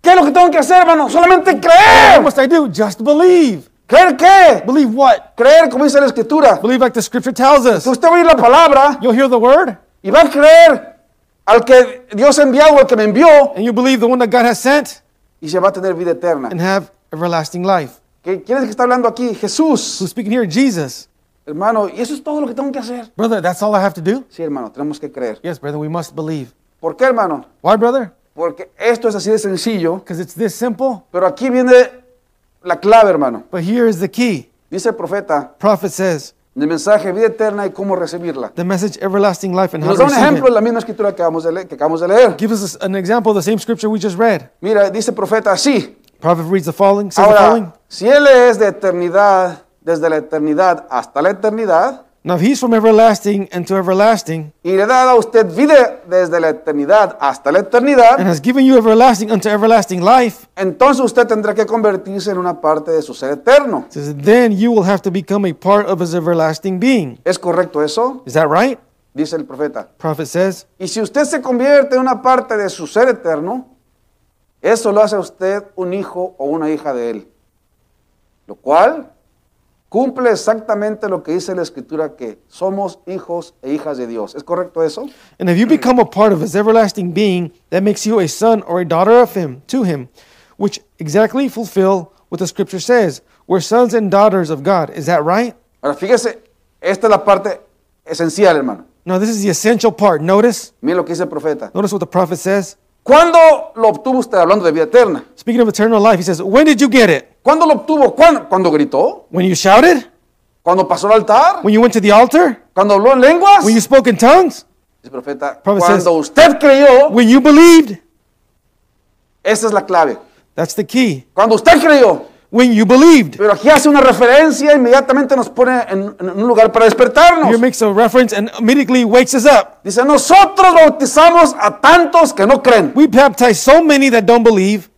¿Qué es lo que tengo que hacer, hermano? Solamente What creer. must I do? Just believe. ¿Creer qué? Believe what? Creer, como dice la Escritura. Believe like the scripture tells us. Usted va a oír la palabra You'll hear the word y va a creer al que Dios enviado o al que me envió and you believe the one that God has sent y se va a tener vida eterna. and have everlasting life. ¿Qué- ¿Quién es que está hablando aquí? Jesús. Who's speaking here? Jesus. Hermano, y eso es todo lo que tengo que hacer. Brother, that's all I have to do? Sí, hermano, tenemos que creer. Yes, brother, we must believe. ¿Por qué, hermano? Why, brother? Porque esto es así de sencillo, Because it's this simple. pero aquí viene la clave, hermano. But here is the key. Dice el profeta Prophet says, el mensaje vida eterna y cómo recibirla. the message everlasting life and how nos da un ejemplo de la misma escritura que acabamos de leer. Que acabamos de leer. Give us an example of the same scripture we just read. Mira, dice el profeta así. Prophet reads the following, says the following. Ahora, si Él es de eternidad, desde la eternidad hasta la eternidad, Now, if he's from everlasting and to everlasting, y le da a usted vida desde la eternidad hasta la eternidad, and has given you everlasting unto everlasting life, entonces usted tendrá que convertirse en una parte de su ser eterno. says, then you will have to become a part of his everlasting being. ¿Es correcto eso? Is that right? Dice el profeta. Prophet says, Y si usted se convierte en una parte de su ser eterno, eso lo hace a usted un hijo o una hija de él. Lo cual cumple exactamente lo que dice la escritura que somos hijos e hijas de Dios. ¿Es correcto eso? and if you become a part of his everlasting being, that makes you a son or a daughter of him, to him, which exactly fulfill what the scripture says. We're sons and daughters of God. Is that right? Ahora fíjese, esta es la parte esencial, hermano. No, this is the essential part. Notice, Mira lo que dice el profeta. notice what the prophet says. ¿Cuándo lo obtuvo usted hablando de vida eterna? Speaking of eternal life, he says, When did you get it? ¿Cuándo lo obtuvo? ¿Cuándo? ¿Cuando gritó? When you shouted? ¿Cuando pasó al altar? When you went to the altar? ¿Cuando habló en lenguas? When you spoke in tongues? El profeta, Prophet cuando says- usted creyó, When you believed? esa es la clave. That's the key. Cuando usted creyó, When you believed. pero aquí hace una referencia, inmediatamente nos pone en, en un lugar para despertarnos. Here makes a reference and immediately wakes us up. Dice, nosotros bautizamos a tantos que no creen. We baptize so many that don't believe.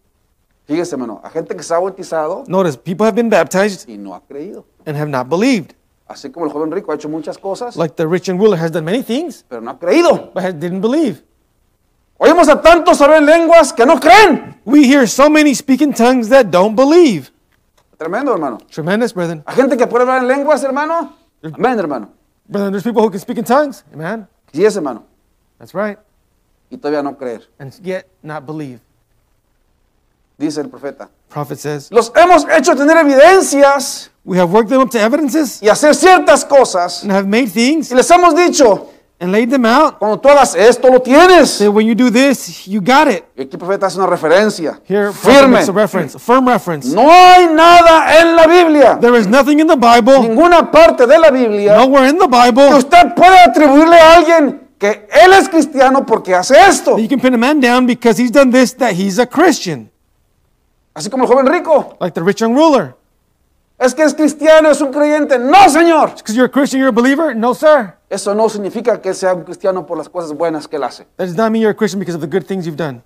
Fíjese, hermano, a gente que se ha bautizado Notice, people have been baptized y no ha creído. and have not believed. Así como el joven rico ha hecho muchas cosas, Like the rich and ruler has done many things, pero no ha creído. but didn't believe. Oímos a tantos hablar lenguas que no creen. We hear so many speaking tongues that don't believe. Tremendo, hermano. Tremendous, brethren. A gente que puede hablar en lenguas, hermano. Amén, hermano. Brethren, there's people who can speak in tongues. Amen. Sí es, hermano. That's right. Y todavía no creer. And yet not believe. Dice el profeta. Prophet says, Los hemos hecho tener evidencias We have worked them up to evidences y hacer ciertas cosas. and have made things Y les hemos dicho, and laid them out. cuando tú hagas esto, lo tienes. Say, when you do this, you got it. Aquí el profeta hace una referencia Here, firme. a reference, a firm reference. No hay nada en la Biblia, There is nothing in the Bible, ninguna parte de la Biblia, nowhere in the que Bible, usted puede atribuirle a alguien que él es cristiano porque hace esto. that you can pin a man down because he's done this, that he's a Christian. Así como el joven rico. Like the rich young ruler. Es que es cristiano, es un creyente. No, Señor. Because you're a Christian, you're a believer? No, sir. Eso no significa que sea un cristiano por las cosas buenas que él hace. That does not mean you're a Christian because of the good things you've done.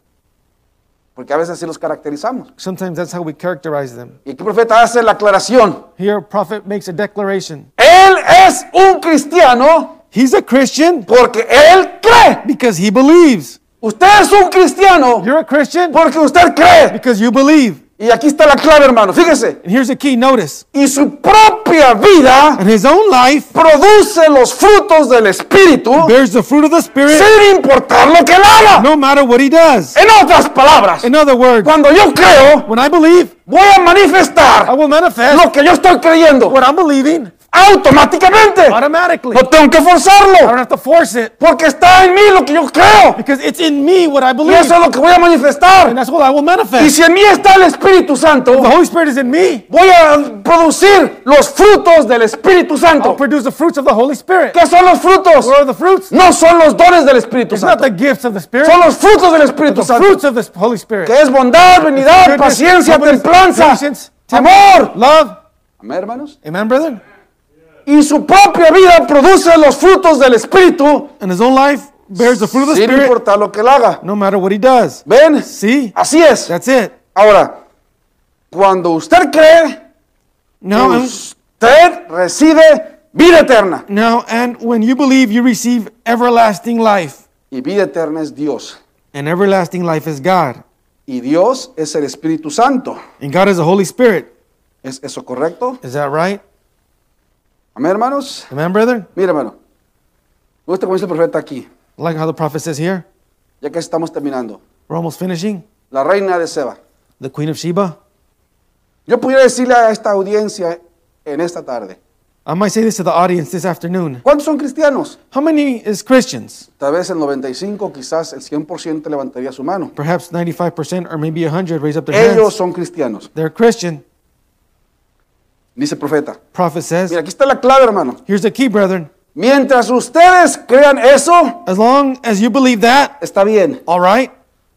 Porque a veces así los caracterizamos. Sometimes that's how we characterize them. Y aquí el profeta hace la aclaración. Here, prophet makes a declaration. Él es un cristiano He's a Christian porque él cree. because he believes. Usted es un cristiano You're a Christian porque usted cree. because you believe. Y aquí está la clave, hermano. Fíjese. And here's the key notice. Y su propia vida And his own life produce los frutos del Espíritu bears the fruit of the Spirit sin importar lo que él haga. no matter what he does. En otras palabras, In other words, cuando yo creo, when I believe, voy a I manifestar will manifest lo que yo estoy creyendo what I'm believing automáticamente. automatically. No tengo que I don't forzarlo, have to force it porque está en mí lo que yo creo. because it's in me what I Y believe. eso es lo que voy a And manifestar. that's what I will Y manifest. si en mí está el Espíritu Santo, The Holy Spirit is in me. voy a producir los frutos del Espíritu I'll Santo. produce the fruits of the Holy Spirit. ¿Qué son los frutos? What are the fruits? No son los dones del Espíritu It's not Santo. the gifts of the Spirit. Son los frutos del Espíritu The Santo. fruits of the Holy Spirit. Que es bondad, benignidad, paciencia, templanza, amor. Love. Amén, hermanos. Amen, brethren? Y su propia vida produce los frutos del Espíritu And his own life bears the fruit of the sin Spirit importar lo que él haga. no matter what he does. ¿Ven? See? Así es. That's it. Ahora, cuando usted cree, and, usted recibe vida eterna. now, and when you believe, you receive everlasting life. Y vida eterna es Dios. And everlasting life is God. Y Dios es el Espíritu Santo. And God is the Holy Spirit. ¿Es eso correcto? Is that right? Amén, hermanos. Amen, brethren? Mire, hermano. Me gusta como dice el profeta aquí. I like how the prophet says here. Ya que estamos terminando. We're almost finishing. La reina de Seba. The Queen of Sheba. Yo pudiera decirle a esta audiencia en esta tarde. I might say this to the audience this afternoon. ¿Cuántos son cristianos? How many is Christians? Tal vez el 95, quizás el 100% levantaría su mano. Perhaps 95% or maybe 100 raise up their Ellos hands. son cristianos. They're Christian. Dice el profeta. Prophet says, Mira, aquí está la clave, hermano. here's the key, brethren. Mientras ustedes crean eso, As long as you believe that, está bien. all right.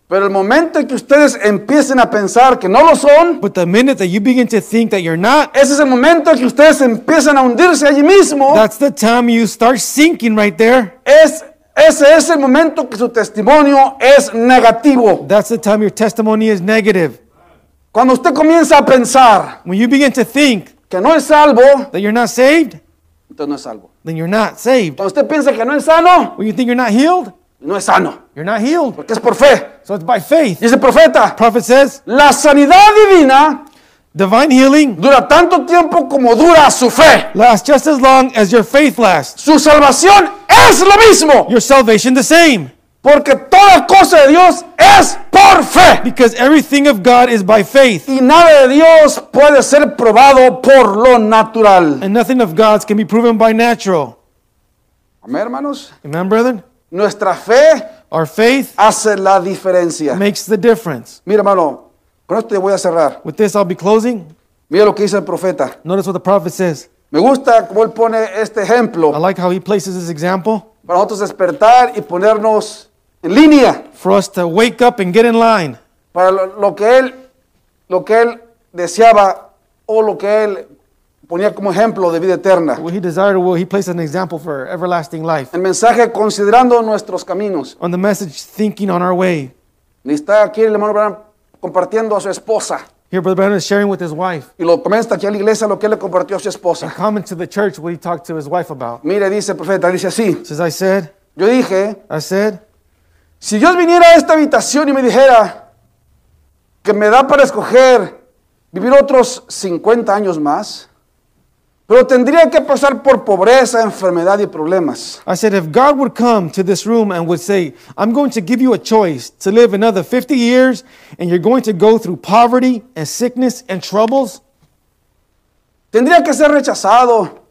Pero el momento en que ustedes empiecen a pensar que no lo son, But the minute that you begin to think that you're not, ese es el momento en que ustedes empiezan a hundirse allí mismo. that's the time you start sinking right there. Es, ese es el momento que su testimonio es negativo. That's the time your testimony is negative. Cuando usted comienza a pensar When you begin to think que no es salvo, that you're not saved, entonces no es salvo. then you're not saved. Cuando usted piensa que no es sano, When you think you're not healed, no es sano. you're not healed. Porque es por fe. So it's by faith. Dice el profeta, Prophet says, la sanidad divina divine healing dura tanto tiempo como dura su fe. lasts just as long as your faith lasts. Su salvación es lo mismo. Your salvation the same. Porque toda cosa de Dios es por fe. Because everything of God is by faith. Y nada de Dios puede ser probado por lo natural. And nothing of God's can be proven by natural. Amén, hermanos. Amen, brethren? Nuestra fe Our faith hace la diferencia. makes the difference. Mira, hermano, con esto te voy a cerrar. With this, I'll be closing. Mira lo que dice el profeta. Notice what the prophet says. Me gusta cómo él pone este I ejemplo like how he places this example para nosotros despertar y ponernos en línea for us to wake up and get in line. para lo, lo que él lo que él deseaba o lo que él ponía como ejemplo de vida eterna. What he desired, well, he placed an example for everlasting life. El mensaje considerando nuestros caminos. On the message, thinking on our way. Y está aquí el hermano Branham compartiendo a su esposa. Here, Brother Brandon is sharing with his wife. Y lo comenta aquí a la iglesia lo que él le compartió a su esposa. Comment to the church what he talked to his wife about. Mire, dice el profeta, dice así. Says, I said, Yo dije, I said, si Dios viniera a esta habitación y me dijera que me da para escoger vivir otros 50 años más, pero tendría que pasar por pobreza, enfermedad y problemas. I said, if God would come to this room and would say, I'm going to give you a choice to live another 50 years and you're going to go through poverty and sickness and troubles, Tendría que ser rechazado,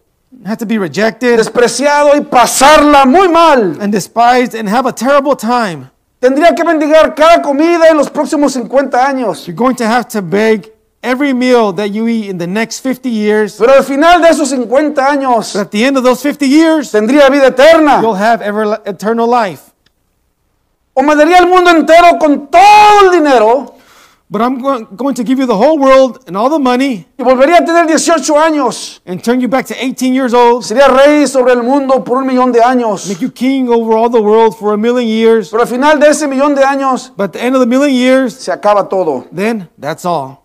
have to be rejected despreciado y pasarla muy mal. and despised and have a terrible time, Tendría que mendigar cada comida en los próximos 50 años. you're going to have to beg every meal that you eat in the next 50 years. Pero al final de esos 50 años But at the end of those 50 years, tendría vida eterna. you'll have ever, eternal life. O me daría el mundo entero con todo el dinero But I'm go- going to give you the whole world and all the money y volvería a tener 18 años. and turn you back to 18 years old, Sería rey sobre el mundo por un millón de años. make you king over all the world for a million years. Pero al final de ese millón de años But at the end of the million years, se acaba todo. then that's all.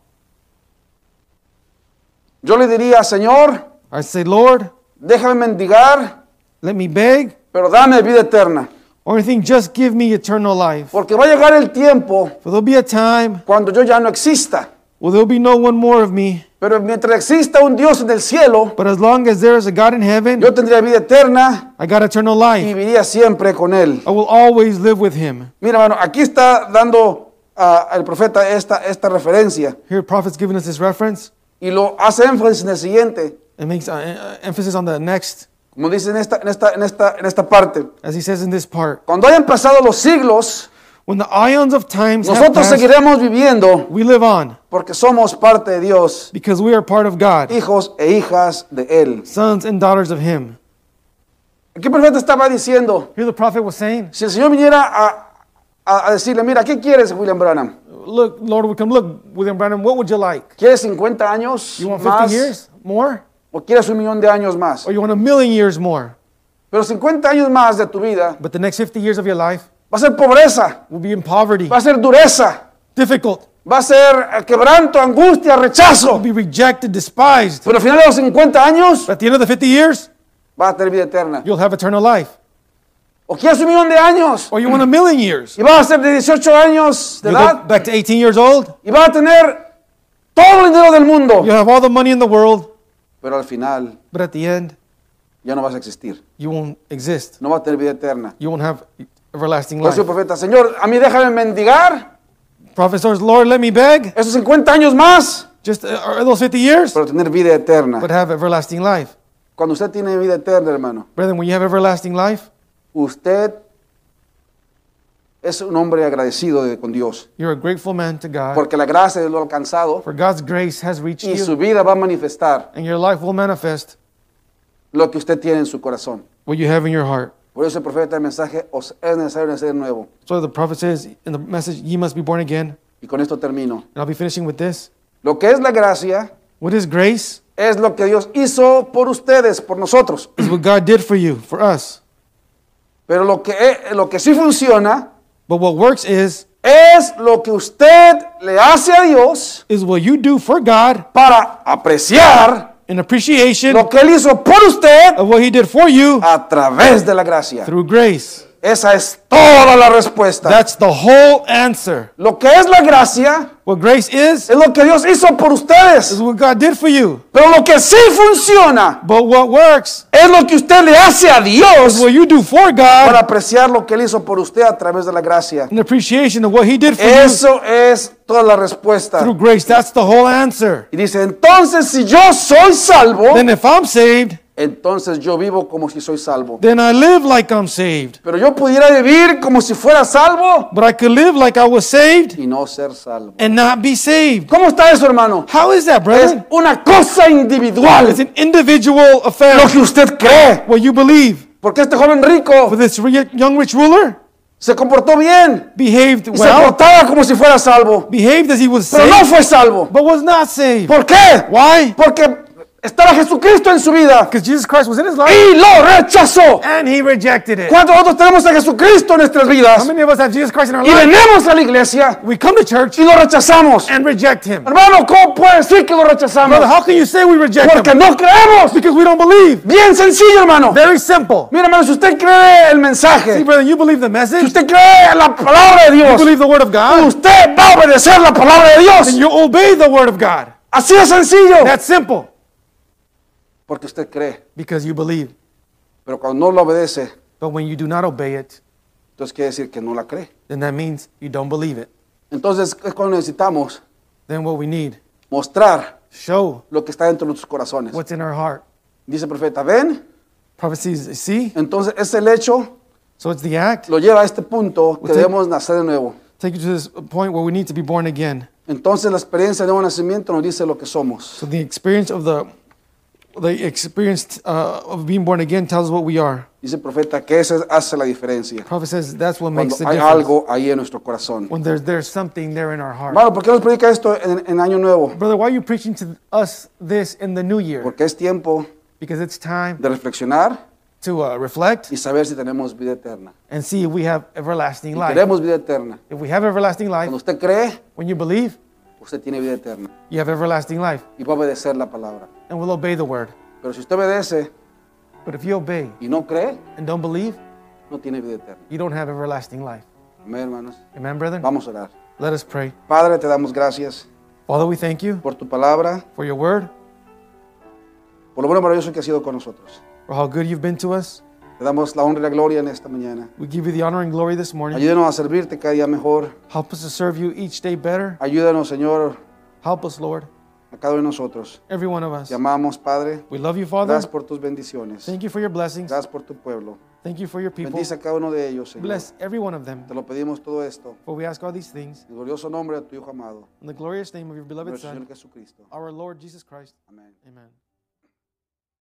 Yo le diría, Señor, I say, Lord, déjame mendigar, let me beg, pero dame vida eterna. Or anything, just give me eternal life. Porque va a llegar el tiempo For there'll be a time cuando yo ya no exista. Well, there'll be no one more of me. Pero mientras exista un Dios en el cielo, But as long as there is a God in heaven, yo tendría vida eterna I got eternal y life. viviría siempre con Él. I will always live with him. Mira, hermano, aquí está dando el profeta esta, esta referencia Here, prophet's giving us this reference. y lo hace énfasis en el siguiente, It makes uh, uh, emphasis on the next, como dice en esta, en esta, en esta, en esta parte. as he says in this part. Cuando hayan pasado los siglos, When the ions of nosotros passed, seguiremos viviendo we live on porque somos parte de Dios, because we are part of God, hijos e hijas de Él. sons and daughters of Him. Aquí el profeta estaba diciendo, Here the prophet was saying, si el Señor viniera a, a- a decirle, mira, ¿qué quieres, William Branham? Look, Lord, we come. Look, William Branham, what would you like? ¿Quieres 50 años You want 50 más? years more? ¿O quieres un millón de años más? Or you want a million years more? Pero 50 años más de tu vida But the next 50 years of your life va a ser pobreza, will be in poverty, va a ser dureza, difficult, va a ser eh, quebranto, angustia, rechazo. will be rejected, despised. Pero al final de los 50 años But at the end of the 50 years, va a tener vida eterna. you'll have eternal life. ¿O quieres un millón de años? Or you want a million years. Y va a ser de 18 años de You go edad back to 18 years old, y va a tener todo el dinero del mundo. you have all the money in the world, Pero al final but at the end, ya no vas a existir. you won't exist. No vas a tener vida eterna. You won't have everlasting Por eso life. el profeta, Señor, a mí déjame mendigar Prophet says, Lord, let me beg, esos 50 años más just uh, are those 50 years, para tener vida eterna. but have everlasting life. Cuando usted tiene vida eterna, hermano, Brethren, when you have everlasting life, usted es un hombre agradecido de- con Dios. you're a grateful man to God, Porque la gracia de lo alcanzado for God's grace has reached y you, su vida va a manifestar and your life will manifest lo que usted tiene en su corazón. what you have in your heart. Por eso el profeta el mensaje os es necesario nacer de nuevo. So the prophet says in the message, ye must be born again. Y con esto termino. And I'll be finishing with this. Lo que es la gracia What is grace? es lo que Dios hizo por ustedes, por nosotros. Is what God did for you, for us. Pero lo que, e- lo que sí funciona But what works is, es lo que usted le hace a Dios is what you do for God para apreciar in appreciation lo que Él hizo por usted of what He did for you a través de la gracia. through grace. Esa es toda la respuesta. That's the whole answer. Lo que es la gracia What grace is, es lo que Dios hizo por is ustedes. what God did for you. Pero lo que sí funciona But what works es lo que usted le hace a is Dios what you do for para God apreciar lo que Él hizo por usted a través de la gracia. in appreciation of what He did for you Eso es toda la respuesta. through grace. That's the whole answer. Y dice, entonces si yo soy salvo, Then if I'm saved, entonces yo vivo como si soy salvo. then I live like I'm saved. Pero yo pudiera vivir como si fuera salvo But I could live like I was saved y no ser salvo. and not be saved. ¿Cómo está eso, hermano? How is that, Es brethren? una cosa individual. It's an individual affair. Lo que usted cree. What you believe. Porque este joven rico For this young rich ruler se comportó bien behaved y se well, portaba como si fuera salvo. behaved as he was Pero no saved, fue salvo. but was not saved. ¿Por qué? Why? Porque estaba Jesucristo en su vida Because Jesus Christ was in his life y lo rechazó. and he rejected it. ¿Cuántos nosotros tenemos a Jesucristo en nuestras How vidas? many of us have Jesus Christ in our Y life? venimos a la iglesia We come to church y lo rechazamos. and reject him. Hermano, ¿cómo puede decir que lo rechazamos? Brother, how can you say we reject Porque him? no creemos. Because we don't believe. Bien sencillo, hermano. Very simple. Mira, hermano, si usted cree el See, mensaje, brother, you believe the si message, usted cree la palabra de you Dios, believe the word of God, usted va a obedecer la palabra de Dios. then you obey the word of God. Así de sencillo. That's simple. Porque usted cree. Because you believe. Pero cuando no lo obedece, But when you do not obey it, entonces quiere decir que no la cree. then that means you don't believe it. Entonces es cuando necesitamos Then what we need, mostrar show lo que está dentro de nuestros corazones. what's in our heart. Dice el profeta, ven. Prophecies, see? Entonces es el hecho, So it's the act. lo lleva a este punto que Usted- debemos nacer de nuevo. Take you to this point where we need to be born again. Entonces la experiencia de nuevo nacimiento nos dice lo que somos. So the experience of the the experience uh, of being born again tells us what we are. Dice el profeta que eso hace la diferencia. Prophet says that's what Cuando makes the hay difference. algo ahí en nuestro corazón. When there's there's something there in our heart. Hermano, ¿por qué nos predica esto en, en Año Nuevo? Brother, why are you preaching to us this in the new year? Porque es tiempo Because it's time de reflexionar to uh, reflect y saber si tenemos vida eterna. and see if we have everlasting life. vida eterna. If we have everlasting life, Cuando usted cree, when you believe, usted tiene vida eterna you have everlasting life y va a obedecer la palabra. and will obey the word. Pero si usted obedece But if you obey y no cree, and don't believe, no tiene vida eterna. you don't have everlasting life. Amén, hermanos. Amen, brethren? Vamos a orar. Let us pray. Padre, te damos gracias Father, we thank you por tu palabra, for your word, por lo bueno maravilloso que has sido con nosotros. for how good you've been to us. Te damos la honra y la gloria en esta mañana. We give you the honor and glory this morning. Ayúdanos a servirte cada día mejor. Help us to serve you each day better. Ayúdanos, Señor, Help us, Lord, a cada uno de nosotros. every one of us. Te amamos, Padre. We love you, Father. Gracias por tus bendiciones. Thank you for your blessings. Gracias por tu pueblo. Thank you for your people. Bendice a cada uno de ellos, Señor. Bless every one of them. Te lo pedimos todo esto. For we ask all these things En el glorioso nombre de tu Hijo amado, in the glorious name of your beloved Son, Señor Jesucristo. our Lord Jesus Christ. Amén. Amen.